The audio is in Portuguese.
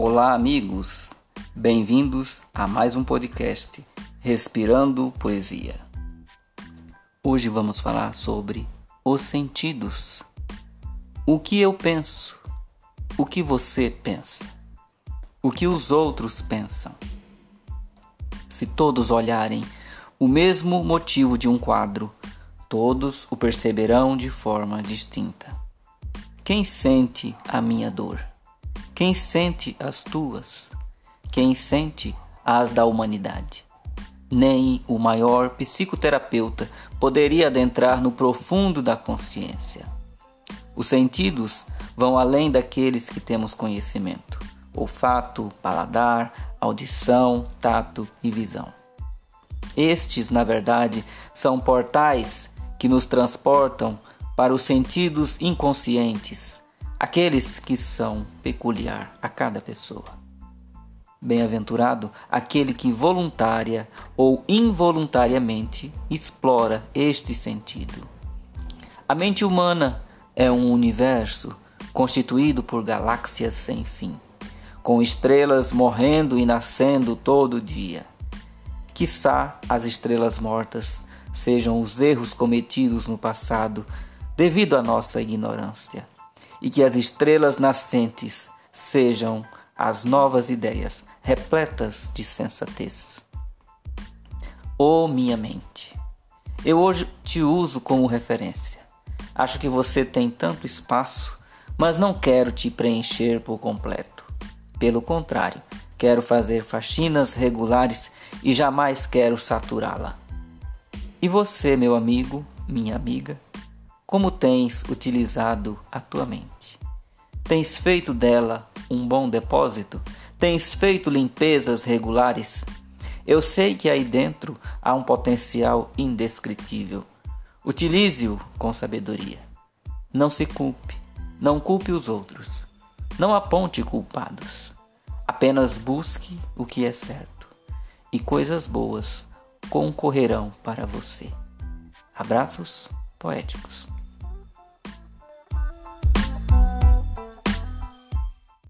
Olá, amigos. Bem-vindos a mais um podcast Respirando Poesia. Hoje vamos falar sobre os sentidos. O que eu penso? O que você pensa? O que os outros pensam? Se todos olharem o mesmo motivo de um quadro, todos o perceberão de forma distinta. Quem sente a minha dor? Quem sente as tuas? Quem sente as da humanidade? Nem o maior psicoterapeuta poderia adentrar no profundo da consciência. Os sentidos vão além daqueles que temos conhecimento: olfato, paladar, audição, tato e visão. Estes, na verdade, são portais que nos transportam para os sentidos inconscientes, aqueles que são peculiar a cada pessoa. Bem-aventurado aquele que voluntária ou involuntariamente explora este sentido. A mente humana é um universo constituído por galáxias sem fim, com estrelas morrendo e nascendo todo dia. Quiçá as estrelas mortas sejam os erros cometidos no passado devido à nossa ignorância, e que as estrelas nascentes sejam as novas ideias repletas de sensatez. Oh, minha mente, eu hoje te uso como referência. Acho que você tem tanto espaço, mas não quero te preencher por completo. Pelo contrário, quero fazer faxinas regulares e jamais quero saturá-la. E você, meu amigo, minha amiga, como tens utilizado a tua mente? Tens feito dela um bom depósito? Tens feito limpezas regulares? Eu sei que aí dentro há um potencial indescritível. Utilize-o com sabedoria. Não se culpe, não culpe os outros. Não aponte culpados. Apenas busque o que é certo, e coisas boas concorrerão para você. Abraços poéticos.